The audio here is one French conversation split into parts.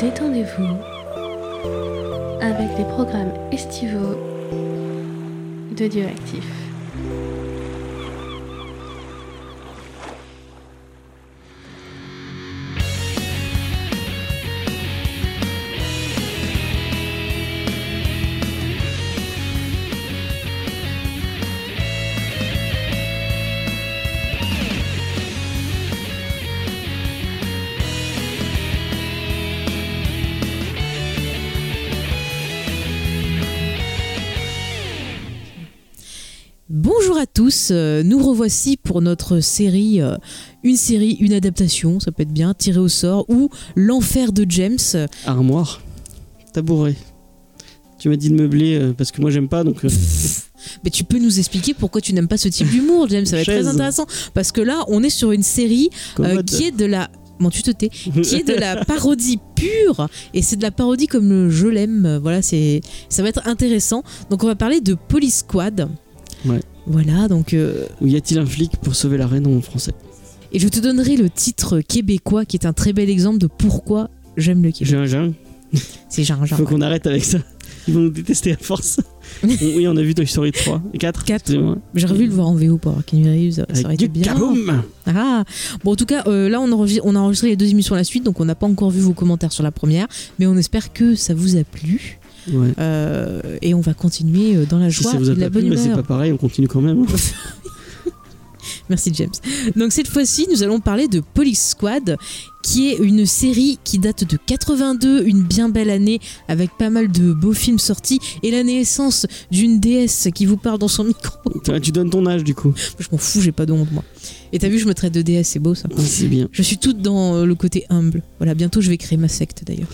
Détendez-vous avec les programmes estivaux de Dioactif. Bonjour tous, euh, nous revoici pour notre série, euh, une série, une adaptation, ça peut être bien, tiré au sort, ou l'enfer de James. Armoire, tabouret. Tu m'as dit de meubler euh, parce que moi j'aime pas donc. Mais tu peux nous expliquer pourquoi tu n'aimes pas ce type d'humour, James, ça va être très intéressant. Parce que là, on est sur une série euh, qui est de la... Bon, tu te tais. Qui est de la parodie pure, et c'est de la parodie comme je l'aime, voilà, c'est ça va être intéressant. Donc on va parler de Police Squad. Ouais. Voilà, donc... euh, Ou y a-t-il un flic pour sauver la reine en français? Et je te donnerai le titre québécois qui est un très bel exemple de pourquoi j'aime le Québec. Jeune. C'est genre Faut qu'on arrête avec ça. Ils vont nous détester à force. oui, on a vu Toy Story 3 et 4. Quatre. excusez-moi. J'aurais voulu le voir en VO pour avoir Reeves, ça aurait été du bien. kaboom Ah. Bon, en tout cas, euh, là, on, on a enregistré les deux émissions à la suite, donc on n'a pas encore vu vos commentaires sur la première, mais on espère que ça vous a plu. Ouais. Euh, et on va continuer euh, dans la Si joie ça vous a et la pas plu, bonne bah, c'est humeur. pas pareil, on continue quand même. Merci James. Donc cette fois-ci, nous allons parler de Police Squad, qui est une série qui date de 82, une bien belle année avec pas mal de beaux films sortis et la naissance d'une déesse qui vous parle dans son micro. Toi, tu donnes ton âge du coup. Je m'en fous, j'ai pas de honte moi. Et t'as vu, je me traite de déesse, c'est beau ça. C'est bien. Je suis toute dans euh, le côté humble. Voilà, bientôt je vais créer ma secte d'ailleurs.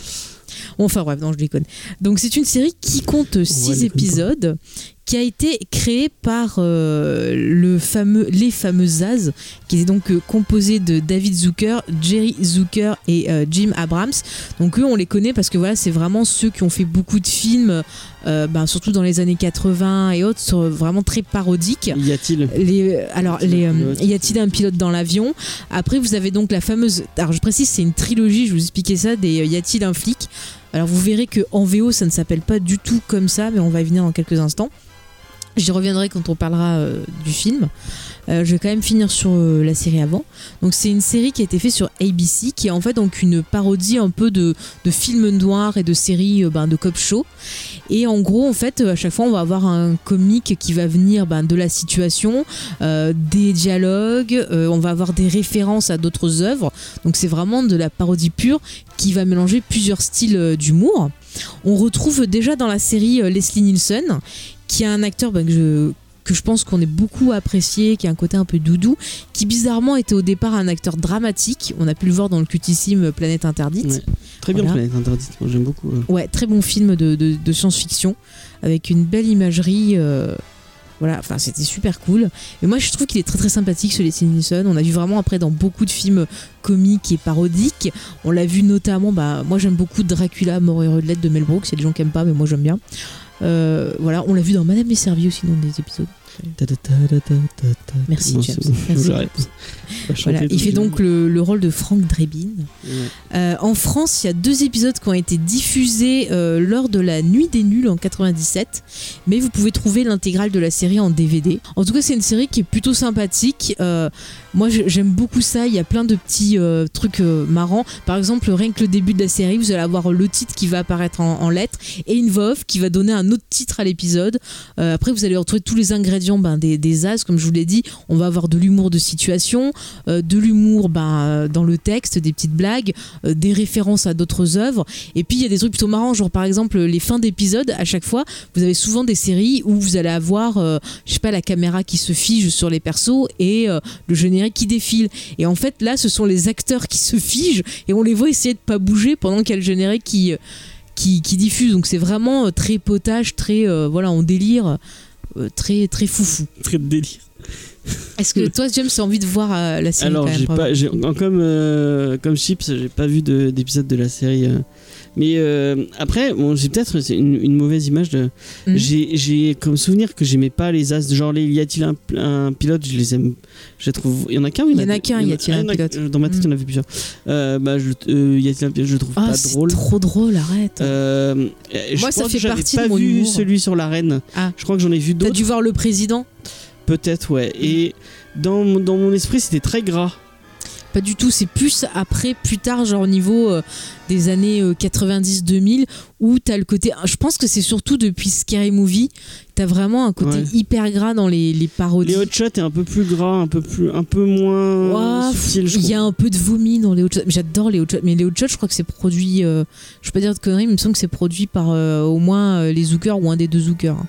Enfin bref, non, je déconne. Donc c'est une série qui compte 6 déconne pas. épisodes, qui a été créée par euh, le fameux, les fameux Zaz, qui est donc euh, composé de David Zucker, Jerry Zucker et euh, Jim Abrams. Donc eux, on les connaît parce que voilà, c'est vraiment ceux qui ont fait beaucoup de films, euh, ben, surtout dans les années 80 et autres, vraiment très parodiques. Y a-t-il Les, alors, Y les, y a-t-il un pilote dans l'avion? Après, vous avez donc la fameuse. Alors, je précise, c'est une trilogie, je vous expliquais ça, des Y a-t-il un flic? Alors, vous verrez que en VO, ça ne s'appelle pas du tout comme ça, mais on va y venir dans quelques instants. J'y reviendrai quand on parlera euh, du film. Euh, je vais quand même finir sur euh, la série avant. Donc c'est une série qui a été faite sur ABC, qui est en fait donc une parodie un peu de, de films noirs et de séries euh, ben, de cop show. Et en gros, en fait, à chaque fois, on va avoir un comique qui va venir ben, de la situation, des dialogues, on va avoir des références à d'autres œuvres. Donc c'est vraiment de la parodie pure qui va mélanger plusieurs styles d'humour. On retrouve déjà dans la série Leslie Nielsen, qui est un acteur ben, que je que je pense qu'on est beaucoup apprécié, qui a un côté un peu doudou, qui bizarrement était au départ un acteur dramatique. On a pu le voir dans le cultissime Planète Interdite. Ouais. Très bien, Voilà. Planète Interdite. Moi j'aime beaucoup. euh. Ouais, très bon film de, de- de science-fiction avec une belle imagerie. euh, voilà, enfin c'était super cool. Et moi je trouve qu'il est très très sympathique ce Leslie Nielsen. On a vu vraiment après dans beaucoup de films comiques et parodiques. On l'a vu notamment, bah moi j'aime beaucoup Dracula, Mort et Redlette de Mel Brooks. Il y a des gens qui aiment pas, mais moi j'aime bien. Euh, voilà, on l'a vu dans Madame est servie aussi dans des épisodes. Merci, James. Merci. Voilà, il fait donc le, le rôle de Frank Drebin. Ouais. Euh, en France, il y a deux épisodes qui ont été diffusés euh, lors de la Nuit des Nuls en 97, mais vous pouvez trouver l'intégrale de la série en DVD. En tout cas, c'est une série qui est plutôt sympathique. Euh, moi, j'aime beaucoup ça. Il y a plein de petits trucs marrants. Par exemple, rien que le début de la série, vous allez avoir le titre qui va apparaître en, en lettres et une voix off qui va donner un autre titre à l'épisode. Après, vous allez retrouver tous les ingrédients ben, des, as, comme je vous l'ai dit. On va avoir de l'humour de situation, euh, de l'humour ben, euh, dans le texte, des petites blagues, euh, des références à d'autres œuvres. Et puis il y a des trucs plutôt marrants, genre par exemple les fins d'épisodes. À chaque fois, vous avez souvent des séries où vous allez avoir, euh, je sais pas, la caméra qui se fige sur les persos et le générique qui défile. Et en fait, là, ce sont les acteurs qui se figent et on les voit essayer de pas bouger pendant qu'il y a le générique qui, qui, qui diffuse. Donc c'est vraiment très potage, très, voilà, on délire, très, très foufou. Très de délire. Est-ce que toi, James, as envie de voir euh, la série Alors, quand même, pas, j'ai- en- comme, euh, comme Chips, j'ai pas vu de- d'épisode de, la série. euh. Mais euh, après, bon, j'ai peut-être une, une mauvaise image. De... Mhm. J'ai, comme souvenir que j'aimais pas les as. Genre, les, y a-t-il un, un pilote? Je les aime. Je trouve. Il y en a qu'un ou Il y en a qu'un, y a-t-il un pilote? Dans ma tête, il y en Mhm. avait plusieurs. Euh, bah, je, euh, y a-t-il un pilote? Je le trouve Ah, pas c'est drôle. trop drôle, arrête. Euh, je Moi, ça fait que partie pas de mon vu humour. celui sur la reine. Ah. Je crois que j'en ai vu T'as d'autres. dû voir le président? Peut-être, ouais. Et dans, dans mon esprit, c'était très gras. Pas du tout, c'est plus après, plus tard, genre au niveau euh, des années euh, 90-2000, où t'as le côté. Je pense que c'est surtout depuis Scary Movie, t'as vraiment un côté Ouais. hyper gras dans les, les parodies. Les hot shots est un peu plus gras, un peu plus, un peu moins subtil. Il y a un peu de vomi dans les hot shots. J'adore les hot shots, mais les hot shots, je crois que c'est produit. euh, je vais pas dire de conneries, mais il me semble que c'est produit par euh, au moins euh, les Zookers ou un des deux Zookers. hein.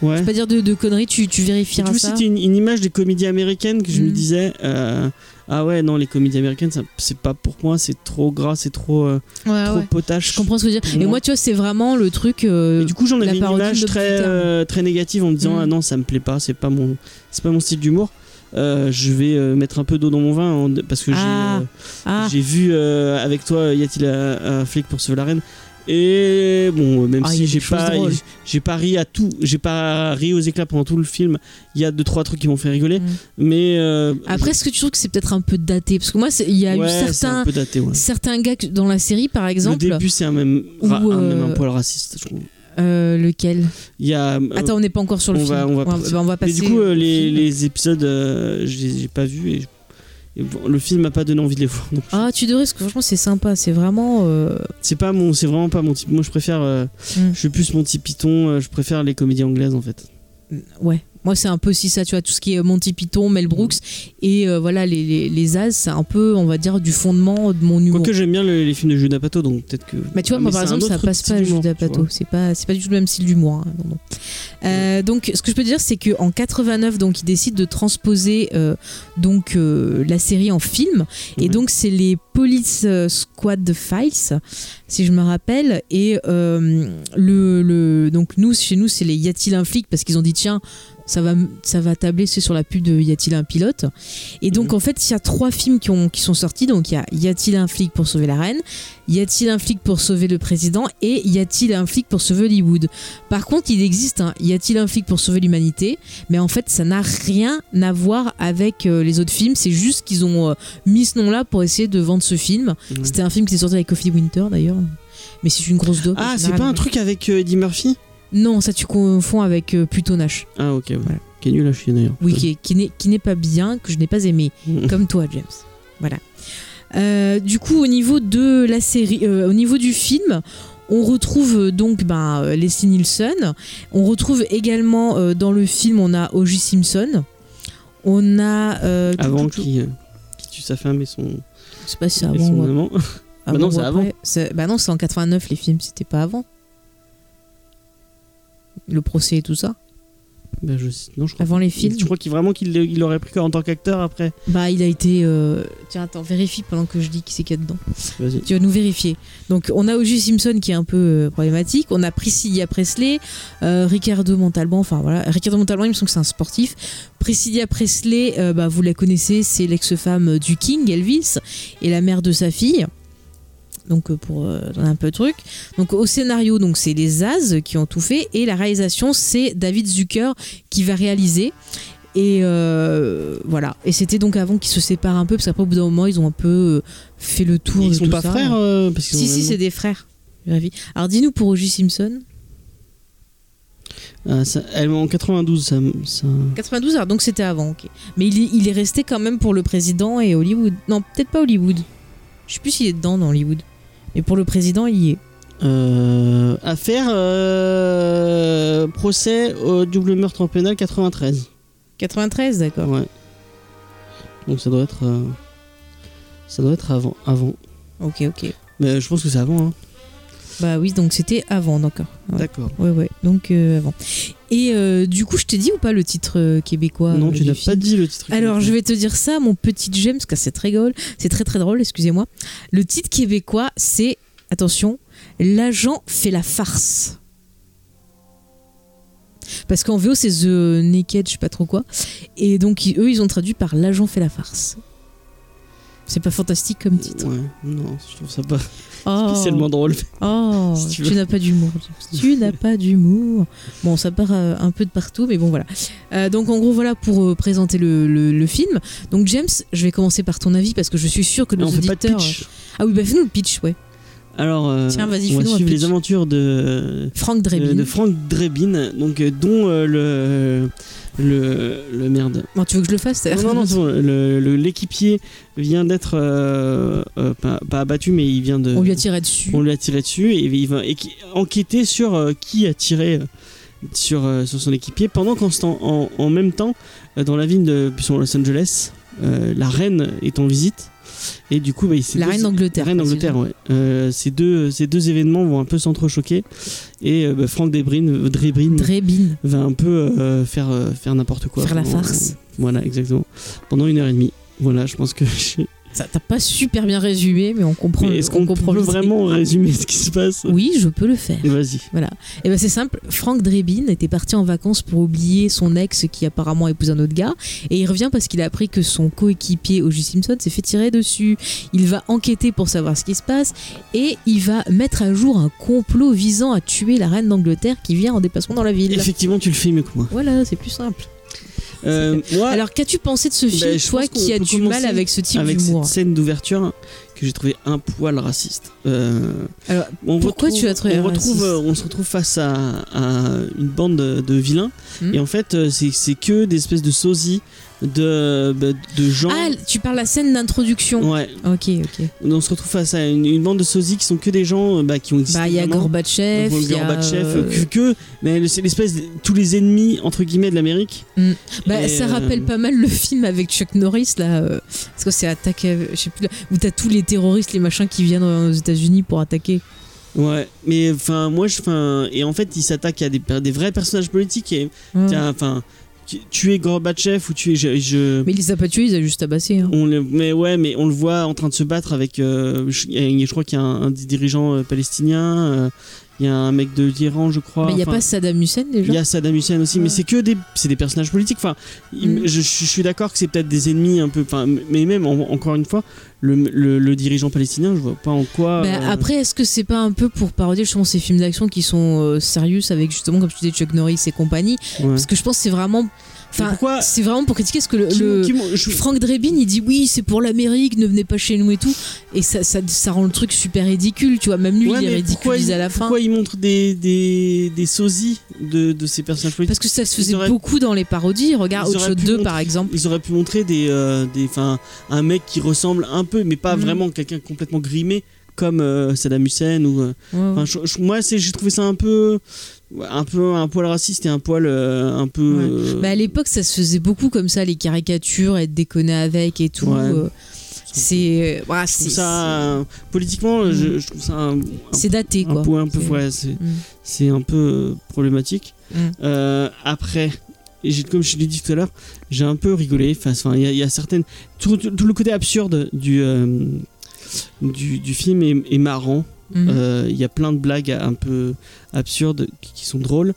Ouais. Je vais pas dire de, de conneries, tu, tu vérifieras ça. c'était une, une image des comédies américaines que je me Mm. disais. euh, ah ouais, non, les comédies américaines, c'est pas pour moi, c'est trop gras, c'est trop, euh, Ouais, trop ouais. potache. Je comprends ce que tu veux dire. Et moi. moi, tu vois, c'est vraiment le truc. euh, du coup, j'en la avais une image très, euh, très négative en me disant Mm. ah non, ça me plaît pas, c'est pas mon, c'est pas mon style d'humour. Je vais mettre un peu d'eau dans mon vin parce que j'ai, Ah. ah, vu avec toi, y a-t-il un, un flic pour sauver la reine Et bon, même Ah, si j'ai pas, j'ai pas ri à tout, j'ai pas ri aux éclats pendant tout le film. Il y a deux trois trucs qui m'ont fait rigoler, Mm. mais euh, Après, est-ce que tu trouves que c'est peut-être un peu daté? Parce que moi, il y a ouais, eu certains, peu daté. Ouais. certains gars dans la série, par Le exemple. début, c'est un même, même euh, un poil raciste, je trouve. euh, lequel? Il y a. euh, Attends, on n'est pas encore sur le on film. va- on va on va mais passer. du coup, euh, les, les épisodes, je les ai pas vus et, le film m'a pas donné envie de les voir. Ah, tu devrais, parce que franchement, c'est sympa. C'est vraiment. euh, C'est pas mon, c'est vraiment pas mon type. Moi, je préfère, euh, Mm. je suis plus mon type Python. euh, je préfère les comédies anglaises en fait. Ouais. Moi, c'est un peu aussi ça, tu vois, tout ce qui est Monty Python, Mel Brooks, et euh, voilà, les, les, les As, c'est un peu, on va dire, du fondement de mon humour. Quoique j'aime bien le- les films de Judas Pato, donc peut-être que. Bah tu vois, Ah, moi par exemple, ça passe pas à Judas Pato. C'est pas, c'est pas du tout le même style d'humour. hein, non, non. Euh, donc, ce que je peux dire, c'est qu'en 89, donc, ils décident de transposer euh, donc la série en film. Et Ouais. donc, c'est les Police Squad Files, si je me rappelle. Et le, le, donc nous, chez nous, c'est les Y a-t-il un flic? Parce qu'ils ont dit tiens. Ça va, ça va tabler sur la pub de Y a-t-il un pilote Et donc Mhm. en fait il y a trois films qui, ont, qui sont sortis donc il y a Y a-t-il un flic pour sauver la reine y a-t-il un flic pour sauver le président et y a-t-il un flic pour sauver Hollywood Par contre, il existe un y a-t-il un flic pour sauver l'humanité Mais en fait, ça n'a rien à voir avec euh, les autres films. C'est juste qu'ils ont euh, mis ce nom-là pour essayer de vendre ce film. C'était un film qui est sorti avec Coffee Winter d'ailleurs. Mais c'est une grosse dope. Ah, c'est pas un truc avec euh, Eddie Murphy? Non, ça tu confonds avec euh, Pluto Nash. Ah, ok, ouais. Voilà. Qui est nul à chier d'ailleurs. Oui, qui, est- qui n'est- qui n'est pas bien, que je n'ai pas aimé. comme toi, James. Voilà. Euh, du coup, au niveau de la série, euh, au niveau du film, on retrouve euh, donc ben, euh, Leslie Nielsen. On retrouve également euh, dans le film, on a O.J. Simpson. On a. euh, Avant tout- tout- qui, euh, qui tue sa femme et son, sais pas si c'est et avant son ou amant. avant non, ou c'est après. avant. C'est- Bah non, c'est en 89 les films, c'était pas avant. Le procès et tout ça. Bah, je non, je crois. Avant les films. Tu crois qu'il vraiment qu'il il aurait pris en tant qu'acteur après Bah, il a été. euh, Tiens, attends, vérifie pendant que je dis qui c'est qu'il y a dedans. Vas-y. Tu vas nous vérifier. Donc, on a O.J. Simpson qui est un peu euh, problématique. On a Priscilla Presley, euh, Ricardo Montalban. Enfin, voilà. Ricardo Montalban, il me semble que c'est un sportif. Priscilla Presley, bah, vous la connaissez, c'est l'ex-femme du King, Elvis, et la mère de sa fille. Donc, euh, pour euh, donner un peu de truc. Donc, au scénario, donc c'est les As qui ont tout fait. Et la réalisation, c'est David Zucker qui va réaliser. Et euh, voilà. Et c'était donc avant qu'ils se séparent un peu, parce qu'après, au bout d'un moment, ils ont un peu fait le tour de Ils sont tout pas ça. frères euh, parce Si, si, c'est des frères. Alors, dis-nous pour O.J. Simpson. Ah, ça- elle, en 92, ça. ça... 92, alors donc c'était avant, ok. Mais il est, il est resté quand même pour le président et Hollywood. Non, peut-être pas Hollywood. Je sais plus s'il est dedans dans Hollywood. Mais pour le président, il y est. Euh, affaire euh, procès au double meurtre en pénal 93. 93, d'accord. Ouais. Donc ça doit être. euh, ça doit être avant. avant. Ok, ok. Mais je pense que c'est avant. Hein. Bah oui, donc c'était avant, d'accord. Ouais. D'accord. Ouais, ouais, donc avant. Et euh, du coup, je t'ai dit ou pas le titre euh, québécois non, euh, tu n'as pas dit le titre. Alors, je vais te dire ça, mon petit James, parce que c'est très drôle. C'est très très drôle, excusez-moi. Le titre québécois, c'est, attention, L'agent fait la farce. Parce qu'en VO, c'est The Naked, je sais pas trop quoi. Et donc, eux, ils ont traduit par L'agent fait la farce. C'est pas fantastique comme titre. Ouais, non, je trouve ça pas Oh, spécialement drôle. oh Si tu n'as pas d'humour. Tu n'as pas d'humour. Bon, ça part euh, un peu de partout, mais bon, voilà. Euh, donc, en gros, voilà pour euh, présenter le, le- le film. Donc, James, je vais commencer par ton avis parce que je suis sûr que nos on fait pas de auditeurs. pitch. Ah oui, bah fais-nous le pitch, ouais. Alors, euh, Tiens, vas-y, on va suivre pitch. les aventures de, Frank Drebin. de Frank Drebin, donc, dont euh, le, le, le merde. Bon, tu veux que je le fasse Non, non, non, l'équipier vient d'être euh, euh, pas, pas abattu, mais il vient de. On lui a tiré dessus. on lui a tiré dessus et il va enquêter sur euh, qui a tiré sur, sur son équipier pendant qu'en en, en même temps, dans la ville de Los Angeles, la reine est en visite. Et du coup, bah, La deux- reine d'Angleterre. la reine d'Angleterre, ouais. Euh, ces, deux, ces deux événements vont un peu s'entrechoquer. Et euh, bah, Frank Drebin, va un peu euh, faire, euh, faire n'importe quoi. Faire la farce. Voilà, exactement. Pendant une heure et demie. Voilà, je pense que. j'ai- Ça t'a pas super bien résumé, mais on comprend. Est-ce on qu'on comprend peut vraiment résumer ce qui se passe? Oui, je peux le faire. Vas-y. Et ben c'est simple, Frank Drebin était parti en vacances pour oublier son ex qui apparemment épouse un autre gars et il revient parce qu'il a appris que son coéquipier O.J. Simpson s'est fait tirer dessus. Il va enquêter pour savoir ce qui se passe et il va mettre à jour un complot visant à tuer la reine d'Angleterre qui vient en déplacement dans la ville. Effectivement, tu le fais mieux que moi. Voilà, c'est plus simple. Euh, moi, Alors qu'as-tu pensé de ce film, Ben, je toi pense qu'on qui as du mal avec ce type avec d'humour cette scène d'ouverture que j'ai trouvé un poil raciste. Euh, Alors, on pourquoi retrouve- tu l'as trouvé on retrouve, raciste euh, on se retrouve face à, à une bande de, de vilains Hmm. et en fait c'est c'est que des espèces de sosies de, bah, de gens. Ah, tu parles la scène d'introduction. Ouais, Ok, ok. on se retrouve face à une, une bande de sosies qui sont que des gens euh, bah, qui ont existé. Bah, il y a. Gorbatchev, il y a... Gorbatchev, euh, que, que- mais c'est l'espèce de- tous les ennemis entre guillemets de l'Amérique. Bah, Et, ça euh, rappelle pas mal le film avec Chuck Norris là, euh, parce que c'est attaque, euh, je sais plus, où t'as tous les terroristes, les machins qui viennent aux États-Unis pour attaquer. Ouais, mais enfin moi je, et en fait il s'attaque à des, des vrais personnages politiques et enfin tuer Gorbatchev ou tuer je, je- Mais il les a pas tués, il les a juste tabassés. hein. on le, mais ouais mais on le voit en train de se battre avec euh, je, crois qu'il y a un, un des dirigeants euh, palestiniens euh, il y a un mec de l'Iran je crois Mais il y a enfin, pas Saddam Hussein il déjà y a Saddam Hussein aussi, mais Ouais. c'est que des, c'est des personnages politiques. Enfin, il- Mm. je, je suis d'accord que c'est peut-être des ennemis un peu. Enfin, mais même en- encore une fois, le, le- le dirigeant palestinien, je vois pas en quoi. Bah, euh, Après, est-ce que c'est pas un peu pour parodier justement ces films d'action qui sont euh, sérieux avec justement, comme tu disais, Chuck Norris et compagnie? Ouais. Parce que je pense que c'est vraiment. Mais Enfin, pourquoi c'est vraiment pour critiquer ce que le. je- Frank Drebin, il dit oui, c'est pour l'Amérique, ne venez pas chez nous et tout. Et ça, ça, ça rend le truc super ridicule, tu vois. Même lui, Ouais, il est ridiculisé il- à la fin. Pourquoi il montre des, des, des sosies de, de ces personnages politiques Parce que ça se faisait auraient- beaucoup dans les parodies. Regarde Hot Shot pu 2 montrer- par exemple. Ils auraient pu montrer des, euh, des, un mec qui ressemble un peu, mais pas Mhm. vraiment quelqu'un complètement grimé comme euh, Saddam Hussein ou. euh, Ouais, ouais. Enfin, je- je- moi, c'est, j'ai trouvé ça un peu, un peu, un poil raciste et un poil, euh, un peu. Ouais. euh, Bah, à l'époque, ça se faisait beaucoup comme ça, les caricatures, être déconné avec et tout. Ouais. euh, c'est. c'est- ça euh, politiquement, Mhm. je, je trouve ça c'est daté un quoi. peu, un peu, C'est- Mm. un peu euh, problématique. Mm. Euh, après, et comme je l'ai dit tout à l'heure, j'ai un peu rigolé. Enfin, il y, a- il y a certaines, tout, tout- tout le côté absurde du euh, du, du film est, est marrant. Mhm. Euh, Il y a plein de blagues un peu absurdes qui, sont drôles.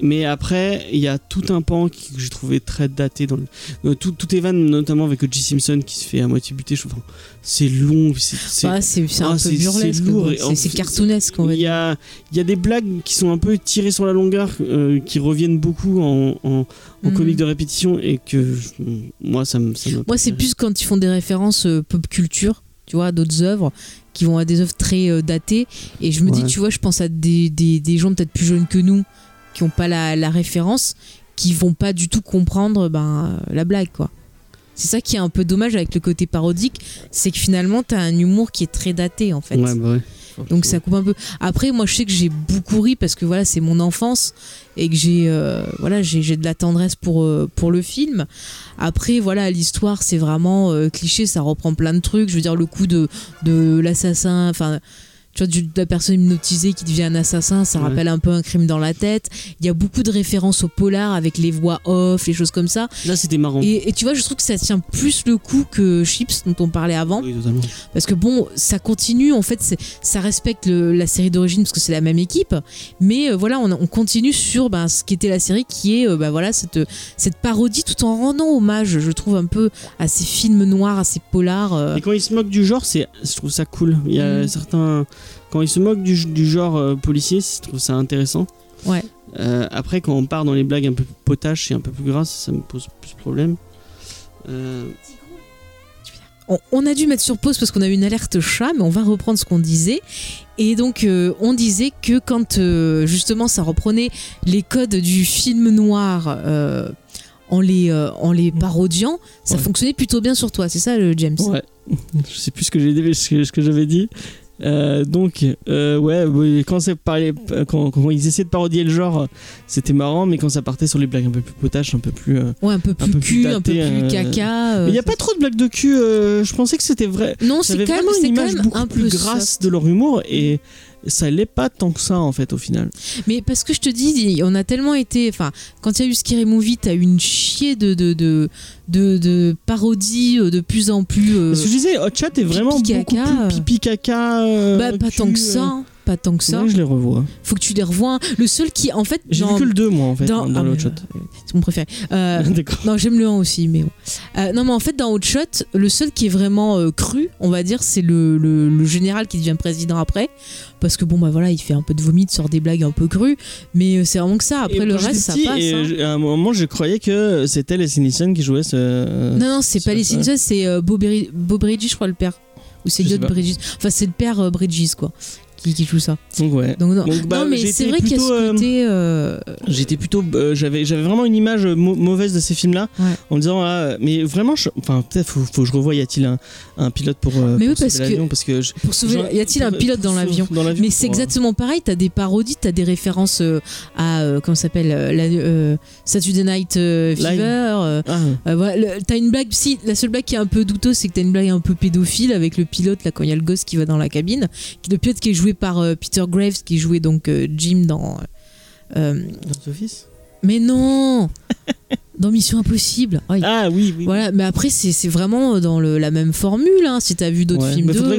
Mais après, il y a tout un pan qui- que j'ai trouvé très daté. Dans le- euh, tout, tout est van, notamment avec O.J. Simpson qui se fait à moitié buter. Je trouve, enfin, c'est long. c'est- c'est- c'est ah, un peu burlesque. c'est cartoonesque, il y a, il y a des blagues qui sont un peu tirées sur la longueur, euh, qui reviennent beaucoup en, en, en Mhm. comique de répétition et que je- moi, ça me. Moi, c'est plus quand ils font des références euh, pop culture, tu vois, d'autres œuvres qui vont à des œuvres très euh, datées. Et je me dis, tu vois, je pense à des, des, des gens peut-être plus jeunes que nous qui n'ont pas la, la référence, qui vont pas du tout comprendre ben, euh, la blague, quoi. C'est ça qui est un peu dommage avec le côté parodique, c'est que finalement, tu as un humour qui est très daté, en fait. Ouais, bah ouais. Donc ça coupe un peu. Après, moi, je sais que j'ai beaucoup ri parce que voilà, c'est mon enfance et que j'ai euh, voilà, j'ai de la tendresse pour euh, pour le film. Après, voilà, l'histoire, c'est vraiment euh, cliché, ça reprend plein de trucs. Je veux dire, le coup de de l'assassin, enfin. Tu vois, du- de la personne hypnotisée qui devient un assassin, ça Ouais. rappelle un peu un crime dans la tête. Il y a beaucoup de références au polar avec les voix off, les choses comme ça. Là, c'était marrant. Et, et tu vois, je trouve que ça tient plus le coup que Chips, dont on parlait avant. Oui, totalement. Parce que bon, ça continue, en fait, ça respecte le- la série d'origine parce que c'est la même équipe. Mais euh, voilà, on, on continue sur ben, ce qu'était la série qui est euh, ben, voilà, cette, cette parodie tout en rendant hommage, je trouve, un peu à ces films noirs, à ces polars. euh. Et quand ils se moquent du genre, je trouve ça cool. Il y a Mm. certains. Quand ils se moquent du, du genre euh, policier, je trouve ça intéressant. Ouais. Euh, après, quand on part dans les blagues un peu potaches et un peu plus grasses, ça me pose plus de problème. Euh, On, on a dû mettre sur pause parce qu'on a eu une alerte chat, mais on va reprendre ce qu'on disait. Et donc, euh, on disait que quand justement ça reprenait les codes du film noir en, les, en les parodiant, ça Ouais. fonctionnait plutôt bien sur toi. C'est ça, James? Ouais. je sais plus ce que j'ai dit, ce que, ce que j'avais dit. Euh, donc, euh, ouais, quand, parlé- quand, quand ils essayaient de parodier le genre, c'était marrant, mais quand ça partait sur les blagues un peu plus potaches, un peu plus. euh, Ouais, un peu plus peu plus cul, un peu plus euh, caca. Mais il n'y a pas trop de blagues de cul. je pensais que c'était vrai. Non, c'est quand même, une quand image même beaucoup un plus peu grasse de leur humour et ça l'est pas tant que ça en fait au final. Mais parce que je te dis, on a tellement été. Enfin, quand il y a eu Scary Movie, t'as eu une chier de, de, de, de, de parodies euh, de plus en plus. euh, Ce que je disais, Hot Chat est vraiment pipi beaucoup caca, plus pipi caca. euh, bah, pas cul, tant que ça. Pas tant que ça. Que je les revois. Faut que tu les revois. Le seul qui, en fait. J'ai vu que le 2 moi en fait dans- dans, ah, Shot. euh, C'est mon préféré. Euh. Non, j'aime le 1 aussi, mais bon. Euh, non, mais en fait, dans Hot Shot, le seul qui est vraiment euh, cru, on va dire, c'est le, le- le général qui devient président après. Parce que bon, bah voilà, il fait un peu de vomi, il sort des blagues un peu crues. Mais c'est vraiment que ça. Après, Et le reste, ça passe. et hein. à un moment, je croyais que c'était les Sinison qui jouaient ce. Non, non, c'est pas les ça. Simpsons, c'est Bob, Bob Bridges, je crois, le père. Ou c'est. Bridges. Enfin, c'est le père Bridges, quoi, qui, qui joue ça. Donc ouais. Donc, non, Donc, bah, non mais c'est vrai qu'il y a ce euh, côté. euh, J'étais plutôt, euh, j'avais, j'avais vraiment une image mau- mauvaise de ces films-là, Ouais. en me disant, ah, mais vraiment, je- enfin, peut-être faut, faut que je revoie. Y a-t-il un, un pilote pour, Mais pour oui, parce que- Parce que je- Pour sauver, genre, y a-t-il un pilote dans l'avion Mais c'est exactement pareil, t'as des parodies, t'as des références à, comment ça s'appelle, la, Saturday Night. Fever. Ah, voilà, t'as une blague, si, la seule blague qui est un peu douteuse, c'est que t'as une blague un peu pédophile avec le pilote, là, quand il y a le gosse qui va dans la cabine. Qui- Le pilote qui est joué par euh, Peter Graves, qui jouait donc euh, Jim dans. euh, dans The Office? Mais non Dans Mission Impossible. Aïe. Ah oui, oui. Voilà, mais après, c'est c'est vraiment dans le- la même formule, hein, si t'as vu d'autres Ouais, films d'eux,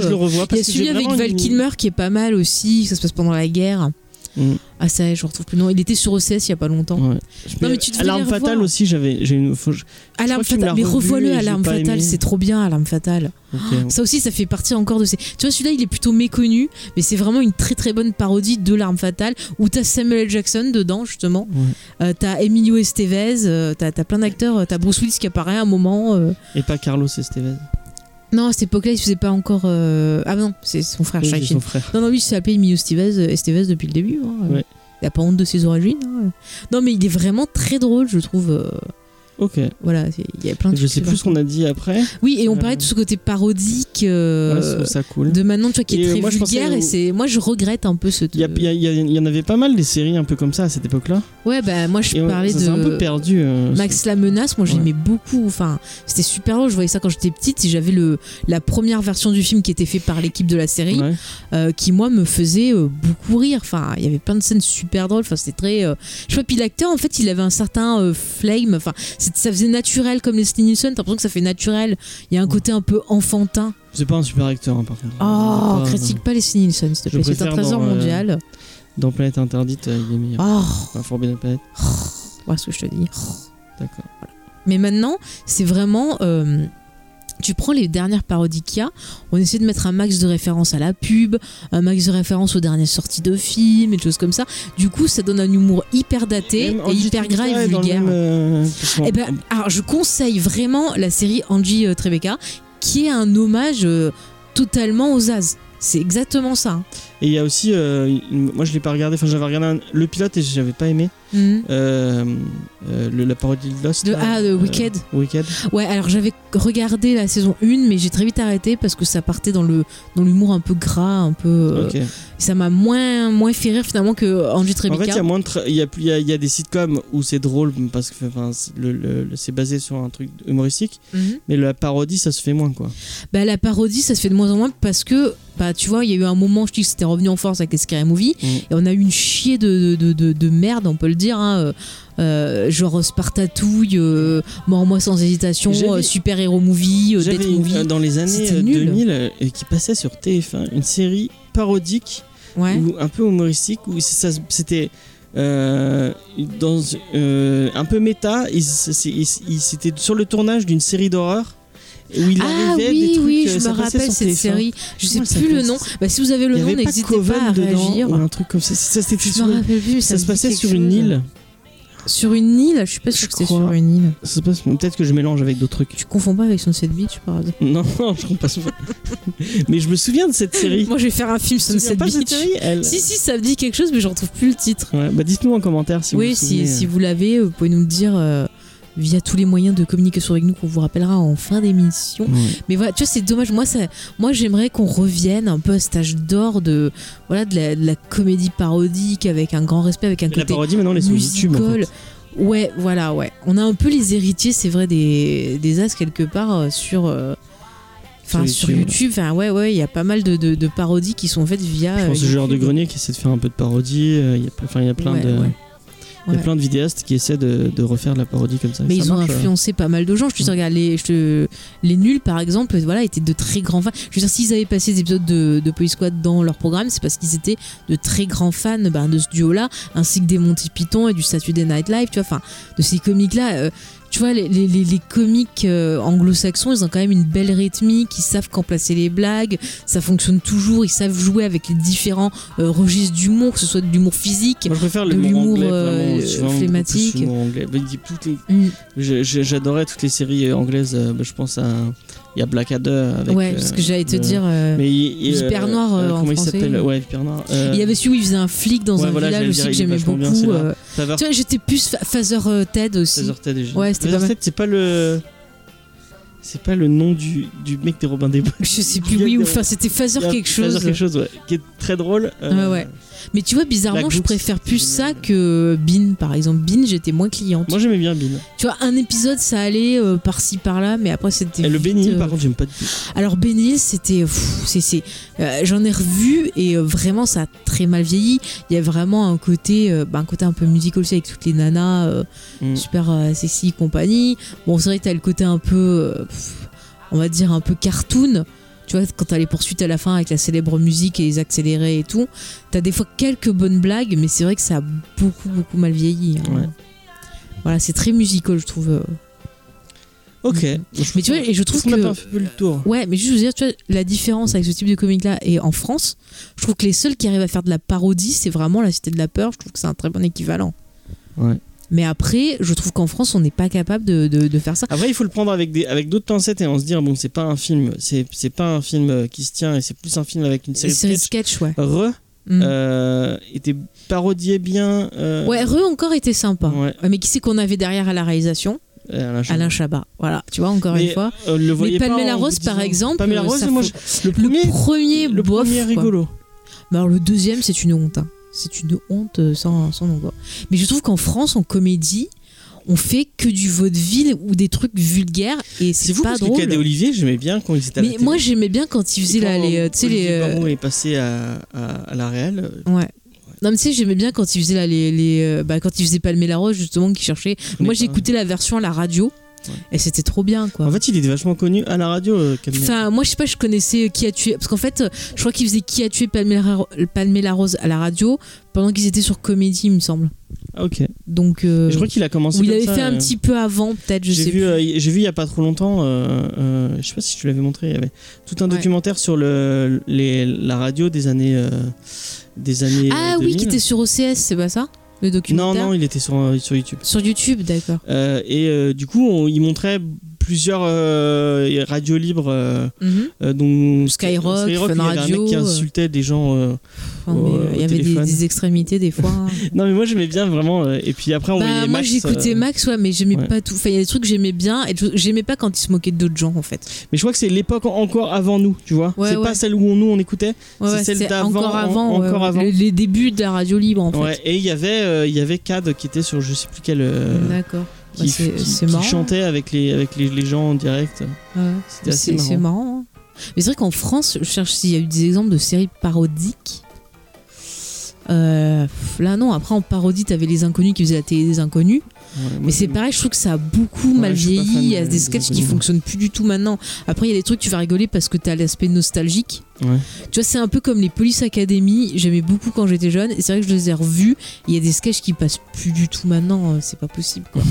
Il y a celui avec Val Kilmer qui est pas mal aussi, ça se passe pendant la guerre. Mm. Ah ça, y est, je retrouve plus le nom. Il était sur OCS il y a pas longtemps. Ouais. Non, mais tu devrais Alarme fatale aussi, j'avais, j'ai une. faut- je- Alarme fatale, mais revois-le Alarme fatale, c'est trop bien Alarme fatale. ok. Ça aussi, ça fait partie encore de ces. Tu vois, celui-là, il est plutôt méconnu, mais c'est vraiment une très très bonne parodie de L'Arme Fatale, où t'as Samuel L. Jackson dedans, justement. Ouais. Euh, t'as Emilio Estevez, euh, t'as t'as plein d'acteurs, euh, t'as Bruce Willis qui apparaît à un moment. euh. Et pas Carlos Estevez. Non, à cette époque-là, il faisait pas encore. euh, Ah non, c'est son frère Oui, son frère. Non, non, lui, il appelé Emilio Estevez, euh, Estevez depuis le début. hein. Ouais. Il a pas honte de ses origines. hein. Non, mais il est vraiment très drôle, je trouve. Euh, Ok. Voilà, c'est- il y a plein de Je sais plus ce qu'on a dit après. Oui, et on Euh, parlait de ce côté parodique euh, Ouais, ça cool. de maintenant, tu vois, qui est euh, très moi, vulgaire. Et c'est, moi, je regrette un peu ce. Il y, y en avait pas mal des séries un peu comme ça à cette époque-là. Ouais, bah moi, je Et on- parlais ça de. s'est un peu perdu. euh, Max la menace, moi Ouais. j'aimais beaucoup. Enfin, c'était super drôle. Je voyais ça quand j'étais petite. Et j'avais le la première version du film qui était fait par l'équipe de la série, Ouais. euh, qui moi me faisait euh, beaucoup rire. Enfin, il y avait plein de scènes super drôles. Enfin, c'était très. euh, Je sais pas. Puis l'acteur, en fait, il avait un certain euh, flame. Enfin, c'est- ça faisait naturel comme les Nielsen. T'as l'impression que ça fait naturel. Il y a un côté un peu enfantin. C'est pas un super acteur, hein, par contre. Oh, Pas- critique pas les Nielsen, s'il te plaît. C'est un trésor dans, euh, mondial. Dans Planète Interdite, euh, il est meilleur. Oh, Enfin, Forbidden Planet. voilà ce que je te dis. D'accord. Mais maintenant, c'est vraiment. euh, tu prends les dernières parodies qu'il y a, on essaie de mettre un max de références à la pub, un max de références aux dernières sorties de films et des choses comme ça. Du coup, ça donne un humour hyper daté et hyper gras et vulgaire. même, euh, Eh ben, alors, je conseille vraiment la série Angie euh, Tribeca, qui est un hommage euh, totalement aux As. C'est exactement ça. hein. Et il y a aussi, euh, moi je l'ai pas regardé, enfin j'avais regardé un- le pilote et j'avais pas aimé. Mhm. euh, euh, le- la parodie de Lost. De- ah, de Wicked. Wicked. Ouais, alors j'avais regardé la saison 1, mais j'ai très vite arrêté parce que ça partait dans le dans l'humour un peu gras, un peu. Ça m'a moins moins fait rire finalement que Angie En fait, il y Tribeca. a moins il y a, plus- il y a, y a des sitcoms où c'est drôle parce que enfin, c'est le- le- le- c'est basé sur un truc humoristique, Mhm. mais la parodie ça se fait moins quoi. Bah, la parodie, ça se fait de moins en moins parce que, bah, tu vois, il y a eu un moment, je dis que c'était revenu en force avec les Scary Movie, Mm. et on a eu une chier de, de, de, de merde, on peut le dire, hein, euh, euh, genre Spartatouille, euh, Mort-moi sans hésitation, euh, Super Hero Movie, Death Movie. dans les années C'était euh, nul. 2000 euh, et qui passait sur TF1 une série parodique Ouais. ou un peu humoristique où c'était euh, dans euh, un peu méta. il- c'est- il- il- C'était sur le tournage d'une série d'horreur où il Ah arrivait oui, des trucs. oui, euh, je ça me rappelle cette TF1. série. Je sais Comment plus le nom. Bah, si vous avez le Il y nom, pas n'hésitez pas, Coven à réagir. ou un truc comme ça. Ça, c'était Je me rappelle plus, ça se passait sur une île. Sur une île Je suis pas sûre que c'était crois. sur une île. Ça se passe- Peut-être que je mélange avec d'autres trucs. Tu confonds pas avec Sunset Beach par hasard Non, non, je comprends pas. Mais je me souviens de cette série. Moi, je vais faire un film Sunset pas de cette Beach. série elle? Si, si, ça me dit quelque chose, mais je retrouve plus le titre. Ouais, bah dites-nous en commentaire si oui, vous vous si, si vous l'avez, vous pouvez nous le dire euh, via tous les moyens de communication avec nous qu'on vous rappellera en fin d'émission. Mais voilà, tu vois, c'est dommage. Moi, ça, moi j'aimerais qu'on revienne un peu à cet âge d'or de, voilà, de, la, de la comédie parodique avec un grand respect, avec un Mais La côté parodie maintenant sur YouTube. en musical. fait. Ouais, voilà, ouais. On a un peu les héritiers, c'est vrai, des, des as quelque part euh, sur. euh, Enfin, Sur YouTube. Enfin, ouais, ouais, il y a pas mal de, de- de parodies qui sont faites via. Je euh, pense au genre de grenier qui essaie de faire un peu de parodie. euh, Il y a, enfin, il y a plein Ouais, de. ouais. Il y a plein de vidéastes qui essaient de, de refaire de la parodie comme ça. Mais ça ils ont marche, influencé pas mal de gens. Je te dis, regarde, les, je te- les nuls, par exemple, voilà, étaient de très grands fans. Je veux dire, s'ils avaient passé des épisodes de, de Police Squad dans leur programme, c'est parce qu'ils étaient de très grands fans ben, de ce duo-là, ainsi que des Monty Python et du Saturday Night Live, tu vois, enfin, de ces comiques-là. euh, tu vois, les, les, les- les comiques euh, anglo-saxons, ils ont quand même une belle rythmique, ils savent quand placer les blagues, ça fonctionne toujours, ils savent jouer avec les différents euh, registres d'humour, que ce soit de l'humour physique. Moi je préfère de l'humour euh, flématique. Mm. J'adorais toutes les séries euh, anglaises. bah, je pense à. Il y a Blackadder avec. ouais, ce que j'allais te euh, dire. euh, Mais Hyper Noir, euh, en comment il français. s'appelle? Ouais, Hyper Noir. Il y avait celui où il faisait un flic dans ouais, un voilà, village aussi que j'aimais beaucoup. bien, Tu vois, j'étais plus fa- Father euh, Ted aussi. Father Ted. Ouais, c'était pas mal. Ted, c'est pas le. C'est pas le nom du, du mec des Robins des Bois. Je sais plus, oui, ou enfin c'était a quelque chose. quelque chose, ouais, qui est très drôle. euh, Ouais, ouais. Mais tu vois, bizarrement, je préfère plus ça que Bean, par exemple. Bean, j'étais moins cliente. Moi j'aimais bien Bean. Tu vois, un épisode, ça allait euh, par-ci, par-là, mais après, c'était. Le Benny, euh, par contre, j'aime pas du tout. Alors, Benny, c'était. pff, c'est- euh, J'en ai revu et euh, vraiment, ça a très mal vieilli. Il y a vraiment un côté, euh, bah, un côté un peu musical aussi avec toutes les nanas. euh, Mm. super euh, sexy compagnie. Bon, c'est vrai que t'as le côté un peu, euh, on va dire un peu cartoon. Tu vois, quand t'as les poursuites à la fin avec la célèbre musique et les accélérés et tout, t'as des fois quelques bonnes blagues, mais c'est vrai que ça a beaucoup, beaucoup mal vieilli. hein. Ouais. Voilà, c'est très musical, je trouve. euh. Ok. Mais tu vois, et je trouve qu'on que- pas fait le tour. Ouais, mais juste vous dire, tu vois, la différence avec ce type de comique-là et en France, je trouve que les seuls qui arrivent à faire de la parodie, c'est vraiment La Cité de la Peur. Je trouve que c'est un très bon équivalent. Ouais. Mais après, je trouve qu'en France, on n'est pas capable de, de- de faire ça. Après, il faut le prendre avec des avec d'autres pincettes et en se dire bon, c'est pas un film, c'est c'est pas un film euh, qui se tient et c'est plus un film avec une C'est série de série sketchs. sketch, ouais. Re Mm. euh, était parodié bien. euh, Ouais, Re encore était sympa. Ouais. Mais qui c'est qu'on avait derrière à la réalisation Alain Chabat. Alain Chabat. Voilà, tu vois, encore Mais, une fois. euh, le Mais Pamela Rose, par exemple, Pamela Rose, moi, faut- je- le premier, le premier, le bof, premier est quoi. rigolo. Mais alors le deuxième, c'est une honte. hein. C'est une honte euh, sans, sans nom. Mais je trouve qu'en France, en comédie, on fait que du vaudeville ou des trucs vulgaires et C'est c'est pas parce drôle. Cadet Olivier, j'aimais bien quand ils étaient à la Mais moi, j'aimais bien quand ils faisaient là, les, euh, tu sais, les. Euh, est passé à, à, à la réelle. Ouais. Non, mais tu sais, j'aimais bien quand ils faisaient là, les. les bah, quand ils faisaient Palmer la Rose, justement, qui cherchaient. connais Moi, j'écoutais la version à la radio Ouais. et c'était trop bien, quoi. En fait, il était vachement connu à la radio. euh. Enfin, moi, je sais pas, je connaissais qui a tué. Parce qu'en fait, euh, je crois qu'ils faisaient qui a tué Palmer la Rose à la radio pendant qu'ils étaient sur Comédie, il me semble. Ah, ok. Donc. euh, Je crois qu'il a commencé. Ou il avait ça, fait un euh, petit peu avant, peut-être, je sais vu, plus. euh, j'ai vu il y a pas trop longtemps, euh, euh, je sais pas si tu l'avais montré, il y avait tout un Ouais. documentaire sur le, les, la radio des années, euh, des années. ah oui, 2000. qui était sur OCS, c'est pas ça? Le Non, documentaire non, il était sur, euh, sur YouTube. Sur YouTube, d'accord. Euh, et euh, du coup, on, il montrait plusieurs euh, radios libres, euh, Mhm. euh, dont Skyrock, Fun il y avait un mec qui euh. insultait des gens. euh, Enfin, mais, au- euh, il y avait des, extrémités des fois. hein. Non, mais moi j'aimais bien vraiment. et puis après, on Bah, voyait moi Max. j'écoutais euh, Max, ouais, mais j'aimais ouais. pas tout. Enfin, il y a des trucs que j'aimais bien et j'aimais pas quand il se moquait d'autres gens en fait. Mais je crois que c'est l'époque encore avant nous, tu vois. Ouais, c'est ouais. pas celle où nous on écoutait. Ouais, C'est celle d'avant, encore avant, en- encore avant. Les, les débuts de la radio libre en fait. Et il y avait il y avait Cad qui était sur je sais plus quel. D'accord. Qui, Bah, c'est qui- chantait avec les avec les, les gens en direct. Ouais. C'était assez c'est marrant. marrant. hein. Mais c'est vrai qu'en France, je cherche s'il y a eu des exemples de séries parodiques. Euh, là non, après en parodie, t'avais les inconnus qui faisaient la télé des inconnus. Ouais, Mais c'est pareil, je trouve que ça a beaucoup Ouais, mal vieilli. Il y a de- des des sketchs qui fonctionnent plus du tout maintenant. Après, il y a des trucs, tu vas rigoler parce que t'as l'aspect nostalgique. Ouais. Tu vois, c'est un peu comme les Police Academy. J'aimais beaucoup quand j'étais jeune. Et c'est vrai que je les ai revus. Il y a des sketchs qui passent plus du tout maintenant. euh, C'est pas possible, quoi.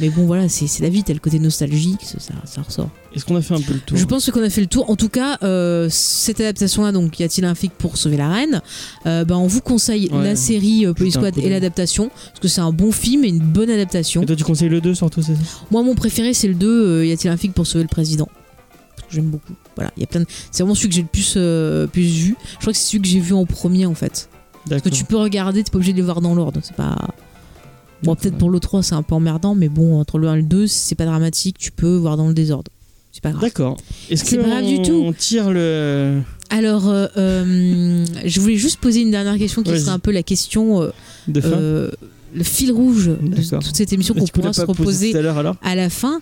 Mais bon, voilà, c'est la vie. T'as le côté nostalgique, ça, ça, ça ressort. Est-ce qu'on a fait un peu le tour Je pense qu'on a fait le tour. En tout cas, euh, cette adaptation-là, donc y a-t-il un flic pour sauver la reine euh, ben, On vous conseille Ouais. la série euh, Police Squad et l'adaptation. Parce que c'est un bon film et une bonne adaptation. Et toi, tu conseilles le 2 surtout, c'est ça Moi, mon préféré, c'est le 2. euh, y a-t-il un flic pour sauver le président J'aime beaucoup. Voilà, il y a plein de... C'est vraiment celui que j'ai le plus, euh, plus vu. Je crois que c'est celui que j'ai vu en premier, en fait. Parce que tu peux regarder, t'es pas obligé de les voir dans l'ordre. C'est pas. Bon, peut-être pour le 3, c'est un peu emmerdant, mais bon, entre le 1 et le 2, c'est pas dramatique. Tu peux voir dans le désordre. C'est pas grave. D'accord. Est-ce C'est que pas grave du tout. on tire le Alors, euh, euh, je voulais juste poser une dernière question qui serait un peu la question, euh, de fin le fil rouge de toute cette émission qu'on pourra se reposer à la fin.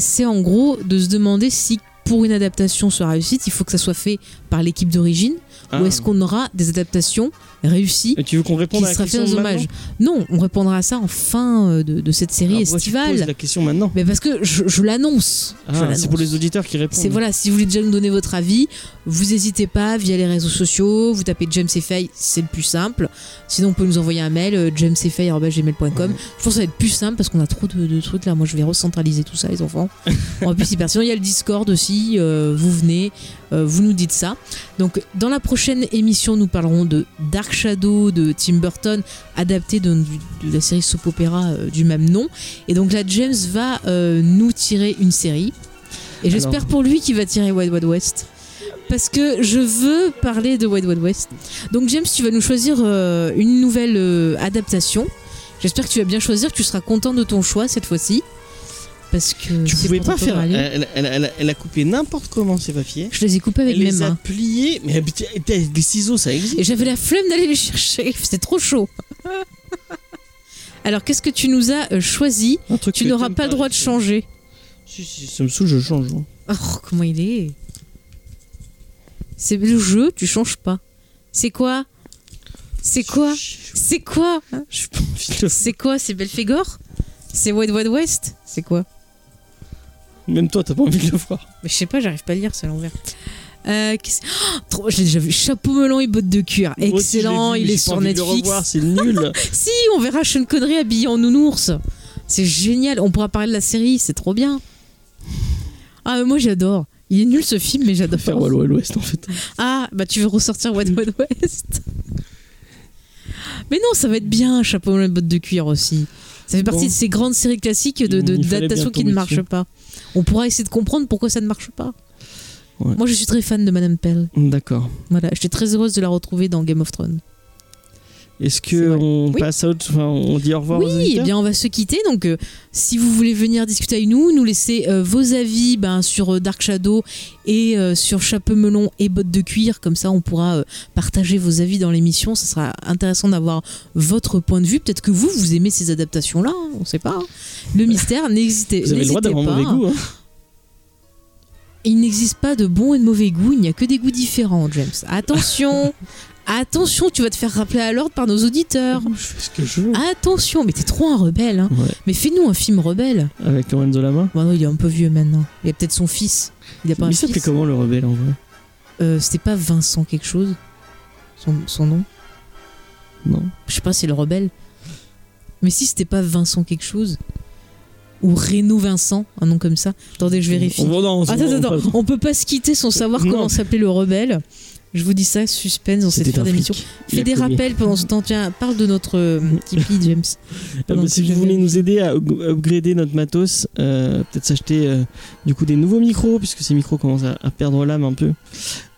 C'est en gros de se demander si pour une adaptation soit réussite, il faut que ça soit fait par l'équipe d'origine Ah. ou est-ce qu'on aura des adaptations réussies Et tu veux qu'on réponde qui à la sera fait question maintenant hommages Non, on répondra à ça en fin euh, de, de cette série Alors, estivale. poses la question maintenant Mais parce que je, je l'annonce. Je Ah, c'est pour les auditeurs qui répondent. C'est voilà, si vous voulez déjà nous donner votre avis, vous n'hésitez pas via les réseaux sociaux, vous tapez James Fay, c'est le plus simple. Sinon, on peut nous envoyer un mail, euh, jamesfay.gmail.com. Je pense que ça va être plus simple parce qu'on a trop de, de trucs là. Moi, je vais recentraliser tout ça, les enfants. en plus, hyper. Sinon, il y a le Discord aussi. Euh, vous venez, euh, vous nous dites ça. Donc, dans la prochaine émission, nous parlerons de Dark Shadow de Tim Burton, adapté de, la série soap opéra euh, du même nom. Et donc là, James va nous tirer une série. Et j'espère pour lui qu'il va tirer Wild Wild West. Parce que je veux parler de Wild Wild West. Donc James, tu vas nous choisir une nouvelle adaptation. J'espère que tu vas bien choisir, que tu seras content de ton choix cette fois-ci. Parce que Tu pouvais pas faire. Elle, elle- elle- elle a coupé n'importe comment ces papiers. Je les ai coupés avec Elle mes les a mains. pliés. Mais t'as- des ciseaux, ça existe. Et j'avais la flemme d'aller les chercher. C'était trop chaud. Alors qu'est-ce que tu nous as euh, choisi Tu n'auras pas le droit de changer. Si, si, ça me saoule, je change. hein. Oh, comment il est C'est le jeu, tu changes pas. C'est quoi C'est quoi C'est quoi C'est quoi C'est Belphégor? C'est Wild Wild West? C'est quoi? Même toi, t'as pas envie de le voir. Mais je sais pas, j'arrive pas à lire, c'est à l'envers. Euh, Oh, trop, je l'ai déjà vu. Chapeau melon et bottes de cuir. Moi Excellent, vu, il est sur de le Netflix. revoir, c'est nul. Si, on verra Sean Connery habillé en nounours. C'est génial. On pourra parler de la série, c'est trop bien. Ah, mais moi j'adore. Il est nul ce film, mais j'adore. faire Wild Wild West en fait. Ah, bah tu veux ressortir Wild Wild West? Mais non, ça va être bien, Chapeau melon et bottes de cuir aussi. Ça fait partie Bon. de ces grandes séries classiques de, bien qui ne marchent dessus. pas. On pourra essayer de comprendre pourquoi ça ne marche pas. Ouais. Moi, je suis très fan de Madame Pell. D'accord. Voilà, j'étais très heureuse de la retrouver dans Game of Thrones. Est-ce C'est que vrai. on Oui. passe à autre, enfin, on dit au revoir aux Oui, eh bien on va se quitter. Donc euh, si vous voulez venir discuter avec nous, nous laisser euh, vos avis ben, sur euh, Dark Shadow et euh, sur Chapeau melon et bottes de cuir, comme ça on pourra partager vos avis dans l'émission. Ça sera intéressant d'avoir votre point de vue. Peut-être que vous, vous aimez ces adaptations-là, hein, on ne sait pas. hein. Le mystère, n'hésitez Vous avez le droit d'avoir pas. mauvais goût. Hein. Il n'existe pas de bon et de mauvais goût, il n'y a que des goûts différents, James. Attention Attention, tu vas te faire rappeler à l'ordre par nos auditeurs. Je fais ce que je veux. Attention, mais t'es trop un rebelle. Hein. Ouais, Mais fais-nous un film rebelle. avec Lorenzo Lama? Bon, non, il est un peu vieux maintenant. Il y a peut-être son fils. Il a pas un s'appelait fils. comment le rebelle en vrai? Euh, C'était pas Vincent quelque chose? Son, son nom? Non. Je sais pas, c'est le rebelle. Mais si c'était pas Vincent quelque chose Ou Renaud Vincent, un nom comme ça. Attendez, je vérifie. Non, Attends, attends, attends. On peut pas se quitter sans savoir Non. comment s'appelait le rebelle. Je vous dis ça, suspense dans cette fin d'émission. Fais des rappels pendant ce temps. Tiens, parle de notre euh, Tipeee, James. Ah bah, si vous voulez nous aider à up- upgrader notre matos, euh, peut-être s'acheter euh, du coup des nouveaux micros, puisque ces micros commencent à, à perdre l'âme un peu.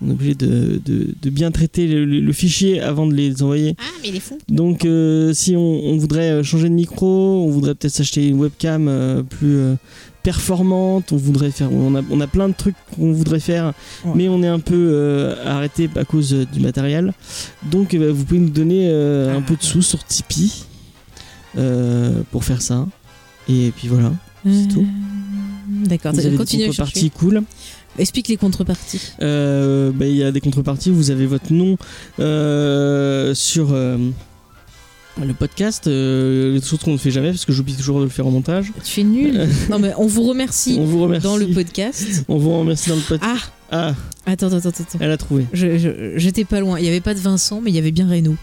On est obligé de, de- de bien traiter le, le- le fichier avant de les envoyer. Ah, mais il est fou. Donc euh, si on, on voudrait changer de micro, on voudrait peut-être s'acheter une webcam euh, plus euh, performante, on voudrait faire, on a, on a plein de trucs qu'on voudrait faire, Ouais. mais on est un peu euh, arrêté à cause euh, du matériel. Donc euh, vous pouvez nous donner euh, un peu de sous sur Tipeee euh, pour faire ça. Et puis voilà, c'est tout. D'accord, Vous avez des continue contreparties cool. Explique les contreparties. Euh, bah, Il y a des contreparties, vous avez votre nom euh, sur euh, le podcast, euh, des choses qu'on ne fait jamais parce que j'oublie toujours de le faire en montage. Tu es nul. non, mais on vous remercie On vous remercie. dans le podcast. On vous remercie dans le podcast. Ah, Ah, attends, attends, attends. attends. elle a trouvé. J'étais pas loin. Il n'y avait pas de Vincent, mais il y avait bien Reno.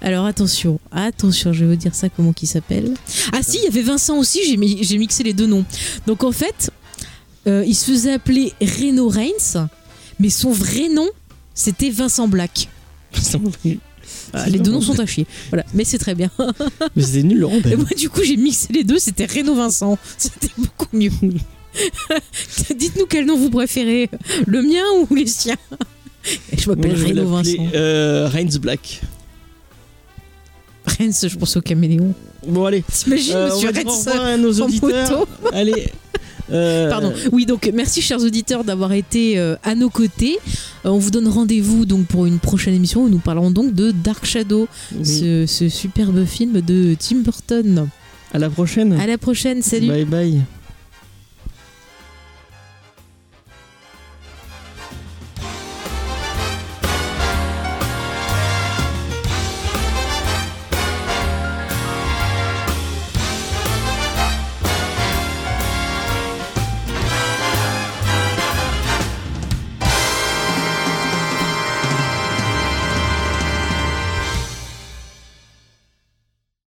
Alors attention, attention, je vais vous dire ça comment qu'il s'appelle. Ah si, il y avait Vincent aussi, j'ai mi- j'ai mixé les deux noms. Donc en fait, euh, il se faisait appeler Reno Reigns, mais son vrai nom, c'était Vincent Black. Ah, les deux noms sont à chier. Voilà, mais c'est très bien. Mais c'était nul, Laurent. Et Ben. moi, du coup, j'ai mixé les deux, c'était Reno Vincent. C'était beaucoup mieux. Dites-nous quel nom vous préférez, le mien ou les siens? Et Je m'appelle l'appeler, Vincent. euh, Reigns Black. Rennes, je pense au caméléon. Bon, allez. T'imagines, Euh, on monsieur va dire au Rennes revoir à nos en auditeurs. moto Allez. Euh, Pardon. Oui, donc merci chers auditeurs d'avoir été euh, à nos côtés. Euh, on vous donne rendez-vous donc pour une prochaine émission où nous parlerons donc de Dark Shadow, oui. ce, ce superbe film de Tim Burton. À la prochaine. À la prochaine, salut. Bye bye.